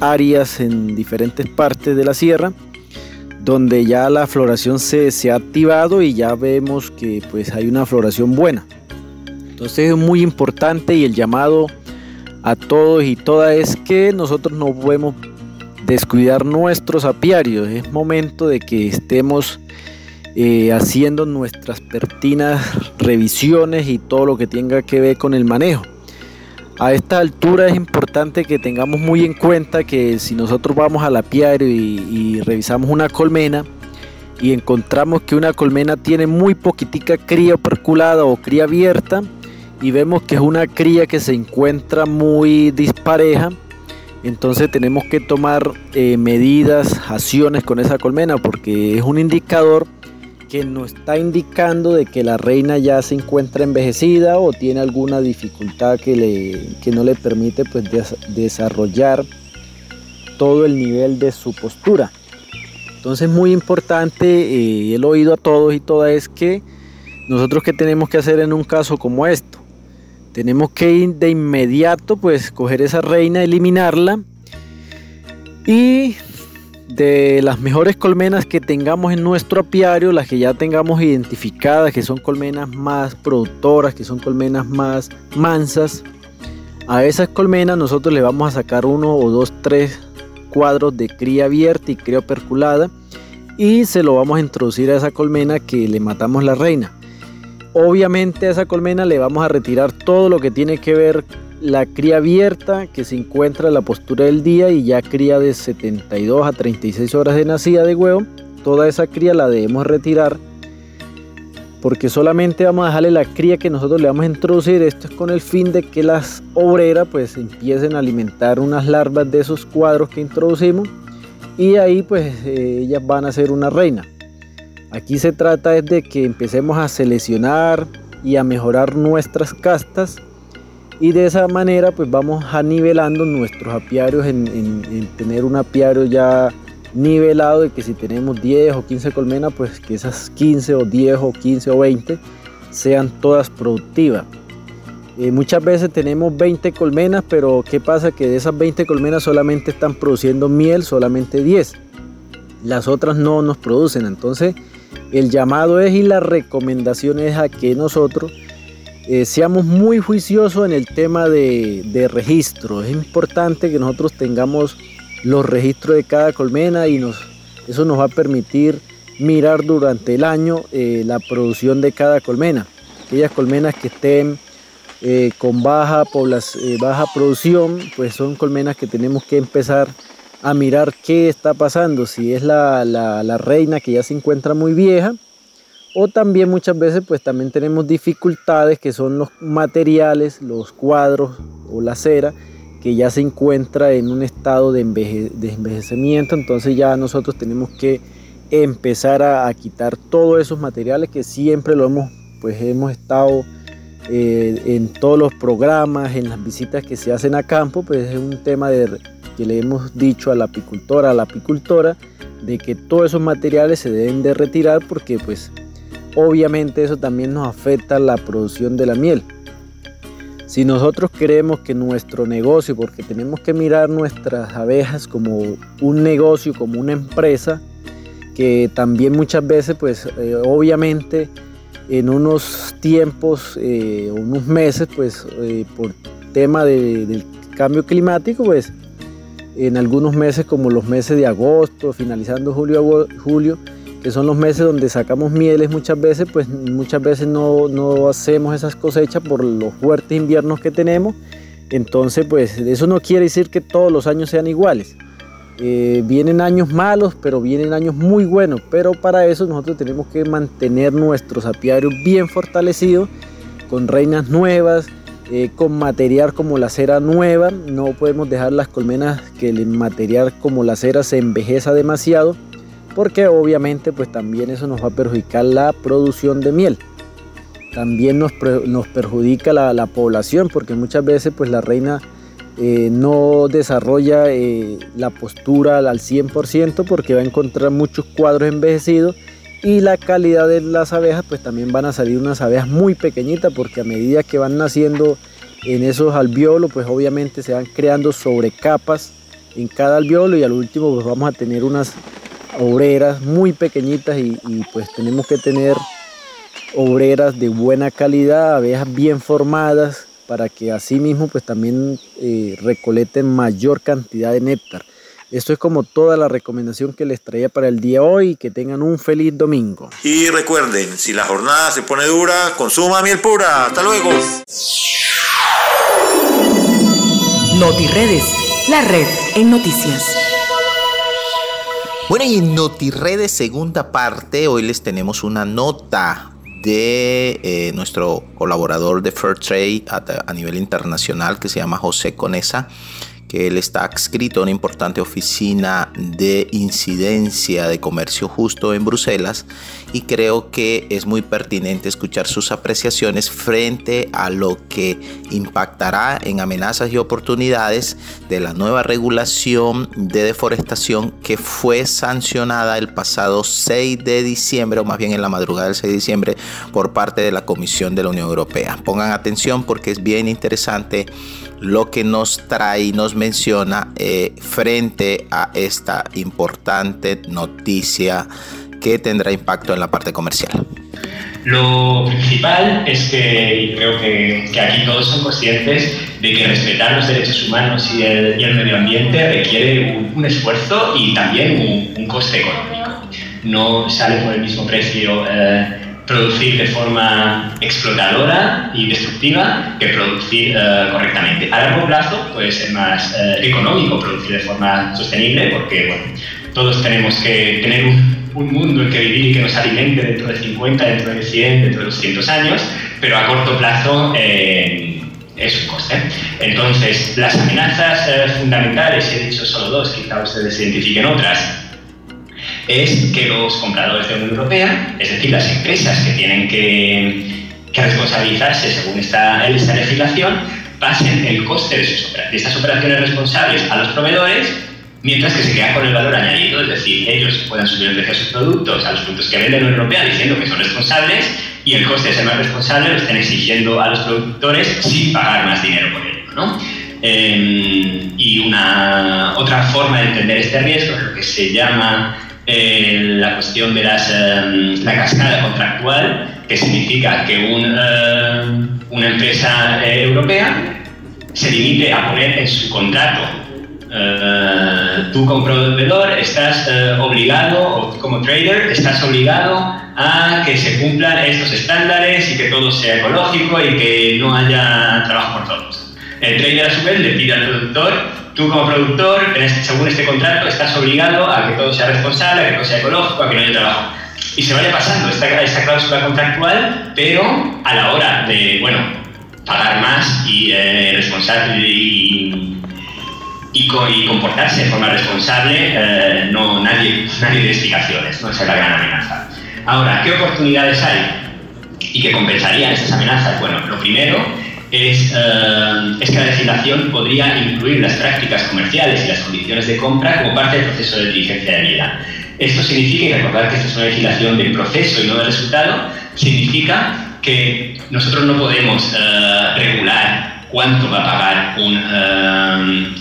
áreas en diferentes partes de la sierra donde ya la floración se, se, ha activado y ya vemos que pues hay una floración buena. Entonces es muy importante y el llamado a todos y todas es que nosotros no podemos descuidar nuestros apiarios. Es momento de que estemos eh, haciendo nuestras pertinas revisiones y todo lo que tenga que ver con el manejo. A esta altura es importante que tengamos muy en cuenta que si nosotros vamos al apiario y, y revisamos una colmena y encontramos que una colmena tiene muy poquitica cría perculada o cría abierta y vemos que es una cría que se encuentra muy dispareja, entonces tenemos que tomar eh, medidas, acciones con esa colmena porque es un indicador que nos está indicando de que la reina ya se encuentra envejecida o tiene alguna dificultad que, le, no le permite pues, desarrollar todo el nivel de su postura. Entonces muy importante, eh, el oído a todos y todas es que nosotros qué tenemos que hacer en un caso como esto. Tenemos que de inmediato pues coger esa reina, eliminarla Y de las mejores colmenas que tengamos en nuestro apiario, las que ya tengamos identificadas, que son colmenas más productoras, que son colmenas más mansas, a esas colmenas nosotros le vamos a sacar uno o dos, tres cuadros de cría abierta y cría perculada y se lo vamos a introducir a esa colmena que le matamos la reina. Obviamente a esa colmena le vamos a retirar todo lo que tiene que ver la cría abierta que se encuentra en la postura del día y ya cría de 72 a 36 horas de nacida de huevo. Toda esa cría la debemos retirar porque solamente vamos a dejarle la cría que nosotros le vamos a introducir. Esto es con el fin de que las obreras pues empiecen a alimentar unas larvas de esos cuadros que introducimos y ahí pues eh, ellas van a ser una reina. Aquí se trata de que empecemos a seleccionar y a mejorar nuestras castas y de esa manera pues vamos a nivelando nuestros apiarios en, en, tener un apiario ya nivelado de que si tenemos 10 o 15 colmenas pues que esas 15 o 10 o 15 o 20 sean todas productivas. Eh, muchas veces tenemos 20 colmenas, pero ¿qué pasa? Que de esas 20 colmenas solamente están produciendo miel, solamente 10. Las otras no nos producen. Entonces, el llamado es y la recomendación es a que nosotros eh, seamos muy juiciosos en el tema de, registro. Es importante que nosotros tengamos los registros de cada colmena y eso nos va a permitir mirar durante el año eh, la producción de cada colmena. Aquellas colmenas que estén eh, con baja, eh, baja producción, pues son colmenas que tenemos que empezar a mirar qué está pasando, si es la, la, reina que ya se encuentra muy vieja, o también muchas veces pues también tenemos dificultades que son los materiales, los cuadros o la cera, que ya se encuentra en un estado de, envejecimiento, entonces ya nosotros tenemos que empezar a, quitar todos esos materiales que siempre lo hemos, pues hemos estado eh, en todos los programas, en las visitas que se hacen a campo, pues es un tema que le hemos dicho a la apicultora, a la apicultora, de que todos esos materiales se deben de retirar porque pues obviamente eso también nos afecta la producción de la miel. Si nosotros queremos que nuestro negocio, porque tenemos que mirar nuestras abejas como un negocio, como una empresa, que también muchas veces pues eh, obviamente en unos tiempos eh, unos meses, pues eh, por tema del cambio climático, pues en algunos meses como los meses de agosto, finalizando julio, julio, son los meses donde sacamos mieles muchas veces, pues muchas veces no, no hacemos esas cosechas por los fuertes inviernos que tenemos. Entonces, pues eso no quiere decir que todos los años sean iguales. Eh, vienen años malos, pero vienen años muy buenos. Pero para eso nosotros tenemos que mantener nuestros apiarios bien fortalecidos, con reinas nuevas, eh, con material como la cera nueva. No podemos dejar las colmenas que el material como la cera se envejeza demasiado, porque obviamente pues también eso nos va a perjudicar la producción de miel. También nos, perjudica la, la población, porque muchas veces pues la reina eh, no desarrolla eh, la postura al 100% porque va a encontrar muchos cuadros envejecidos y la calidad de las abejas pues también van a salir unas abejas muy pequeñitas porque a medida que van naciendo en esos alveolos pues obviamente se van creando sobrecapas en cada alveolo y al último pues vamos a tener unas obreras muy pequeñitas y, y pues tenemos que tener obreras de buena calidad, abejas bien formadas para que así mismo pues también eh, recolecten mayor cantidad de néctar. Esto es como toda la recomendación que les traía para el día hoy que tengan un feliz domingo. Y recuerden, si la jornada se pone dura, consuma miel pura. Hasta luego. NotiRedes, la red en noticias. Bueno, y en NotiRedes segunda parte, hoy les tenemos una nota de eh, nuestro colaborador de Fairtrade a, a nivel internacional que se llama José Conesa que él está adscrito a una importante oficina de incidencia de comercio justo en Bruselas y creo que es muy pertinente escuchar sus apreciaciones frente a lo que impactará en amenazas y oportunidades de la nueva regulación de deforestación que fue sancionada el pasado 6 de diciembre o más bien en la madrugada del 6 de diciembre por parte de la Comisión de la Unión Europea. Pongan atención porque es bien interesante lo que nos trae y nos menciona eh, frente a esta importante noticia que tendrá impacto en la parte comercial? Lo principal es que, creo que, que, aquí todos son conscientes de que respetar los derechos humanos y el, y el medio ambiente requiere un, un esfuerzo y también un, un, coste económico. No sale por el mismo precio eh, producir de forma explotadora y destructiva que producir uh, correctamente. A largo plazo puede ser más uh, económico producir de forma sostenible porque bueno, todos tenemos que tener un, un, mundo en que vivir y que nos alimente dentro de 50, dentro de 100, dentro de 200 años, pero a corto plazo eh, es un coste. Entonces, las amenazas eh, fundamentales, he dicho solo dos, quizá ustedes identifiquen otras, es que los compradores de la Unión Europea, es decir, las empresas que tienen que, que responsabilizarse según esta, esta legislación, pasen el coste de, sus, de estas operaciones responsables a los proveedores mientras que se quedan con el valor añadido, es decir, ellos puedan subir el precio de sus productos a los productos que venden en la Europea diciendo que son responsables y el coste de ser más responsable lo están exigiendo a los productores sin pagar más dinero por ello. ¿no? Eh, y una otra forma de entender este riesgo es lo que se llama eh, la cuestión de las, eh, la cascada contractual, que significa que un, eh, una empresa europea se limite a poner en su contrato Uh, tú como proveedor estás uh, obligado, o como trader, estás obligado a que se cumplan estos estándares y que todo sea ecológico y que no haya trabajo por todos. El trader a su vez le pide al productor, tú como productor, este, según este contrato, estás obligado a que todo sea responsable, a que todo sea ecológico, a que no haya trabajo. Y se vaya pasando esta, esta cláusula contractual, pero a la hora de, bueno, pagar más y eh, responsable y y, co y, comportarse de forma responsable, eh, no, nadie, (laughs) nadie de explicaciones, ¿no? esa es la gran amenaza. Ahora, ¿qué oportunidades hay y que compensarían esas amenazas? Bueno, lo primero es, eh, es, que la legislación podría incluir las prácticas comerciales y las condiciones de compra como parte del proceso de diligencia de vida. Esto significa, y recordar que esta es una legislación de proceso y no de resultado, significa que nosotros no podemos eh, regular cuánto va a pagar un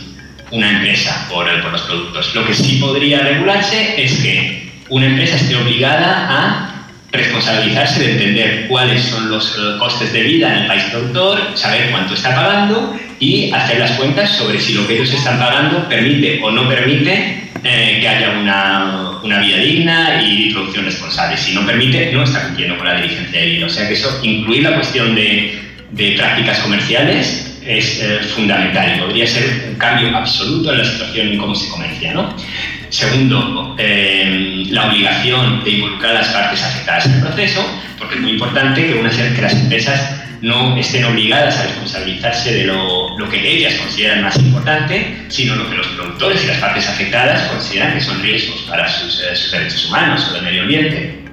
una empresa por, por, los productos. Lo que sí podría regularse es que una empresa esté obligada a responsabilizarse de entender cuáles son los costes de vida en el país productor, saber cuánto está pagando y hacer las cuentas sobre si lo que ellos están pagando permite o no permite eh, que haya una, una, vida digna y producción responsable. Si no permite, no está cumpliendo con la diligencia de vida. O sea que eso, incluir la cuestión de, de prácticas comerciales es eh, fundamental y podría ser un cambio absoluto en la situación en cómo se comercia. ¿no? Segundo, eh, la obligación de involucrar a las partes afectadas el proceso, porque es muy importante que, una, que las empresas no estén obligadas a responsabilizarse de lo, lo, que ellas consideran más importante, sino lo que los productores y las partes afectadas consideran que son riesgos para sus, eh, sus derechos humanos o el medio ambiente.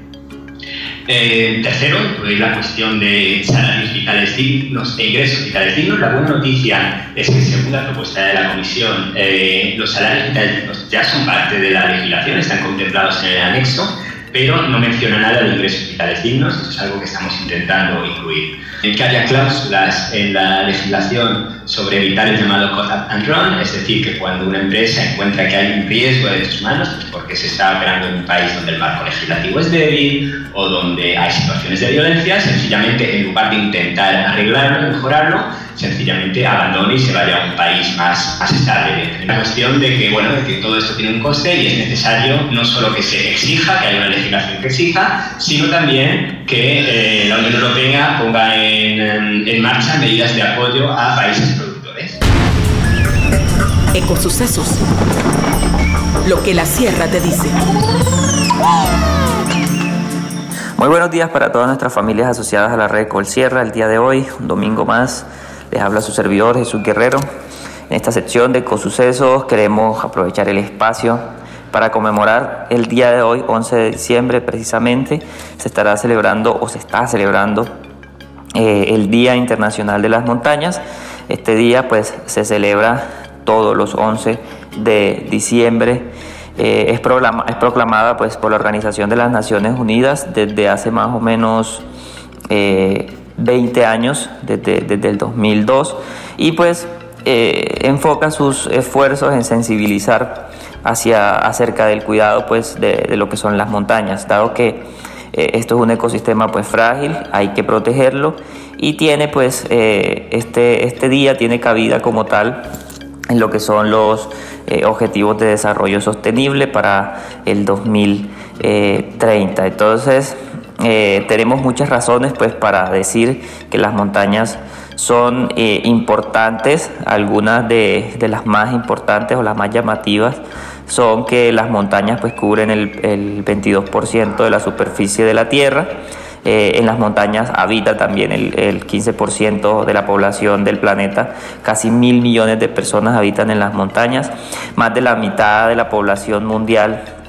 Eh, tercero, la cuestión de salarios vitales dignos e ingresos vitales dignos. La buena noticia es que, según la propuesta de la Comisión, eh, los salarios vitales dignos ya son parte de la legislación, están contemplados en el anexo, pero no menciona nada de ingresos vitales dignos, eso es algo que estamos intentando incluir. Que haya cláusulas en la legislación sobre evitar el llamado cut and run, es decir, que cuando una empresa encuentra que hay un riesgo de humanos, pues porque se está operando en un país donde el marco legislativo es débil o donde hay situaciones de violencia, sencillamente en lugar de intentar arreglarlo, mejorarlo, sencillamente abandone y se vaya a un país más, más estable. Es una cuestión de que, bueno, de que todo esto tiene un coste y es necesario no solo que se exija, que haya una legislación que exija, sino también que eh, la Unión Europea ponga en, en marcha medidas de apoyo a países productores. Ecosucesos. Lo que la sierra te dice. Muy buenos días para todas nuestras familias asociadas a la red Colsierra. El día de hoy, un domingo más, les habla su servidor Jesús Guerrero. En esta sección de Ecosucesos queremos aprovechar el espacio para conmemorar el día de hoy, 11 de diciembre precisamente. Se estará celebrando o se está celebrando eh, el Día Internacional de las Montañas. Este día pues se celebra todos los 11 de diciembre. Eh, es, proclama, es, proclamada pues, por la Organización de las Naciones Unidas desde hace más o menos eh, 20 años, desde, desde, el 2002, y pues eh, enfoca sus esfuerzos en sensibilizar hacia, acerca del cuidado pues, de, lo que son las montañas, dado que eh, esto es un ecosistema pues, frágil, hay que protegerlo y tiene pues eh, este, este día tiene cabida como tal en lo que son los objetivos de desarrollo sostenible para el 2030. Entonces, tenemos muchas razones pues, para decir que las montañas son eh, importantes, algunas de, las más importantes o las más llamativas son que las montañas pues cubren el, 22% de la superficie de la Tierra. Eh, en las montañas habita también el, el, 15% de la población del planeta, casi mil millones de personas habitan en las montañas, más de la mitad de la población mundial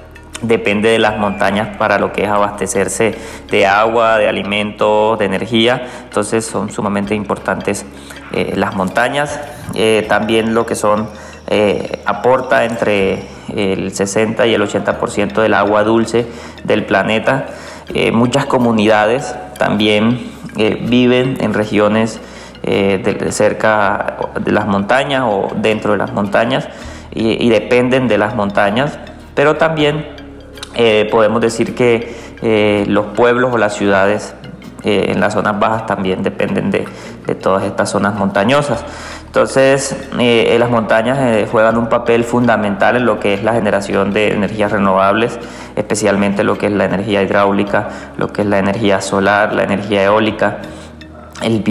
depende de las montañas para lo que es abastecerse de agua, de alimentos, de energía. Entonces son sumamente importantes eh, las montañas. Eh, también lo que son, eh, aporta entre el 60 y el 80% del agua dulce del planeta. muchas comunidades también viven en regiones cerca de las montañas o dentro de las montañas y dependen de las montañas, pero también eh, podemos decir que eh, los pueblos o las ciudades eh, en las zonas bajas también dependen de, todas estas zonas montañosas. Entonces, las montañas juegan un papel fundamental en lo que es la generación de energías renovables, especialmente lo que es la energía hidráulica, lo que es la energía solar, la energía eólica, el,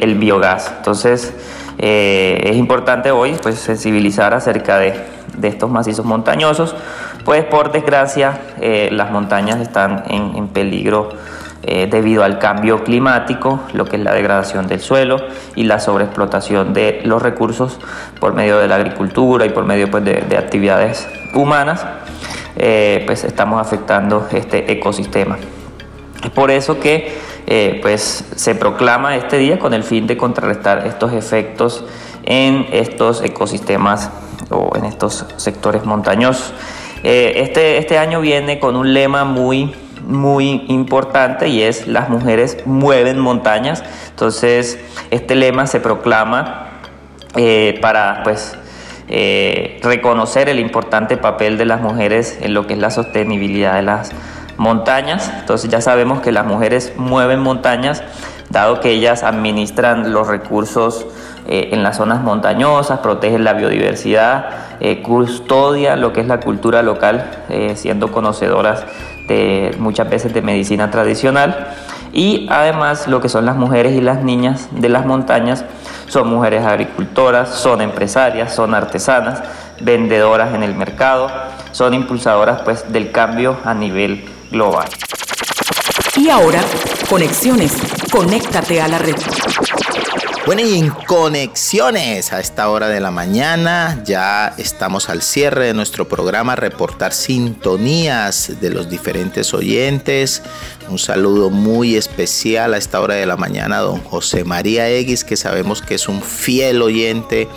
el, biogás. Entonces, es importante hoy pues, sensibilizar acerca de estos macizos montañosos pues por desgracia eh, las montañas están en, peligro eh, debido al cambio climático, lo que es la degradación del suelo y la sobreexplotación de los recursos por medio de la agricultura y por medio pues, de, actividades humanas, eh, pues estamos afectando este ecosistema. Es por eso que pues, se proclama este día con el fin de contrarrestar estos efectos en estos ecosistemas o en estos sectores montañosos. Eh, este, este año viene con un lema muy, muy importante y es las mujeres mueven montañas. Entonces, este lema se proclama eh, para pues, eh, reconocer el importante papel de las mujeres en lo que es la sostenibilidad de las montañas. Entonces ya sabemos que las mujeres mueven montañas, dado que ellas administran los recursos eh, en las zonas montañosas, protege la biodiversidad, eh, custodia lo que es la cultura local, eh, siendo conocedoras de muchas veces de medicina tradicional. Y además lo que son las mujeres y las niñas de las montañas son mujeres agricultoras, son empresarias, son artesanas, vendedoras en el mercado, son impulsadoras pues del cambio a nivel global. Y ahora, conexiones. Conéctate a la red. Bueno, y en conexiones a esta hora de la mañana ya estamos al cierre de nuestro programa, reportar sintonías de los diferentes oyentes. Un saludo muy especial a esta hora de la mañana don José María Eguis, que sabemos que es un fiel oyente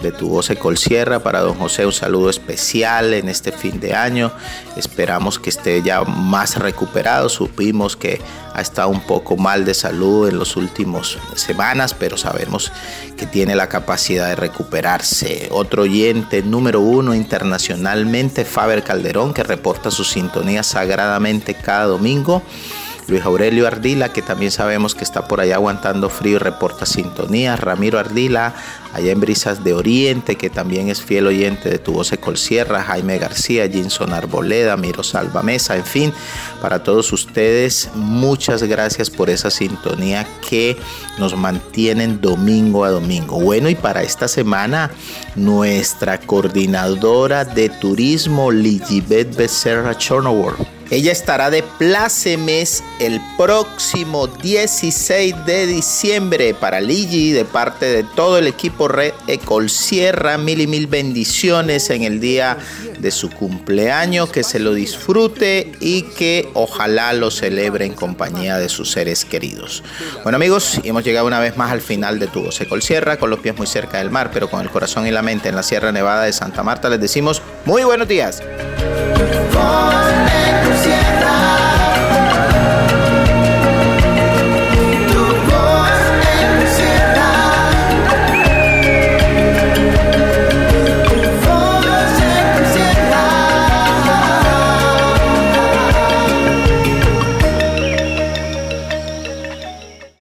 de tu voz Sierra. Para don José un saludo especial en este fin de año. Esperamos que esté ya más recuperado. Supimos que ha estado un poco mal de salud en las últimas semanas, pero sabemos que tiene la capacidad de recuperarse. Otro oyente número uno internacionalmente, Faber Calderón, que reporta su sintonía sagradamente cada domingo. Luis Aurelio Ardila, que también sabemos que está por allá aguantando frío y reporta sintonía. Ramiro Ardila, allá en Brisas de Oriente, que también es fiel oyente de Tu Voz Sierra. Jaime García, Jinson Arboleda, Miro Salva Mesa, en fin, para todos ustedes, muchas gracias por esa sintonía que nos mantienen domingo a domingo. Bueno, y para esta semana, nuestra coordinadora de turismo, Ligibet Becerra Chornoworth ella estará de plácemes el próximo 16 de diciembre para Ligi de parte de todo el equipo Red Ecol Sierra. Mil y mil bendiciones en el día de su cumpleaños. Que se lo disfrute y que ojalá lo celebre en compañía de sus seres queridos. Bueno amigos, hemos llegado una vez más al final de Tu Voz Ecol Sierra con los pies muy cerca del mar, pero con el corazón y la mente en la Sierra Nevada de Santa Marta. Les decimos muy buenos días.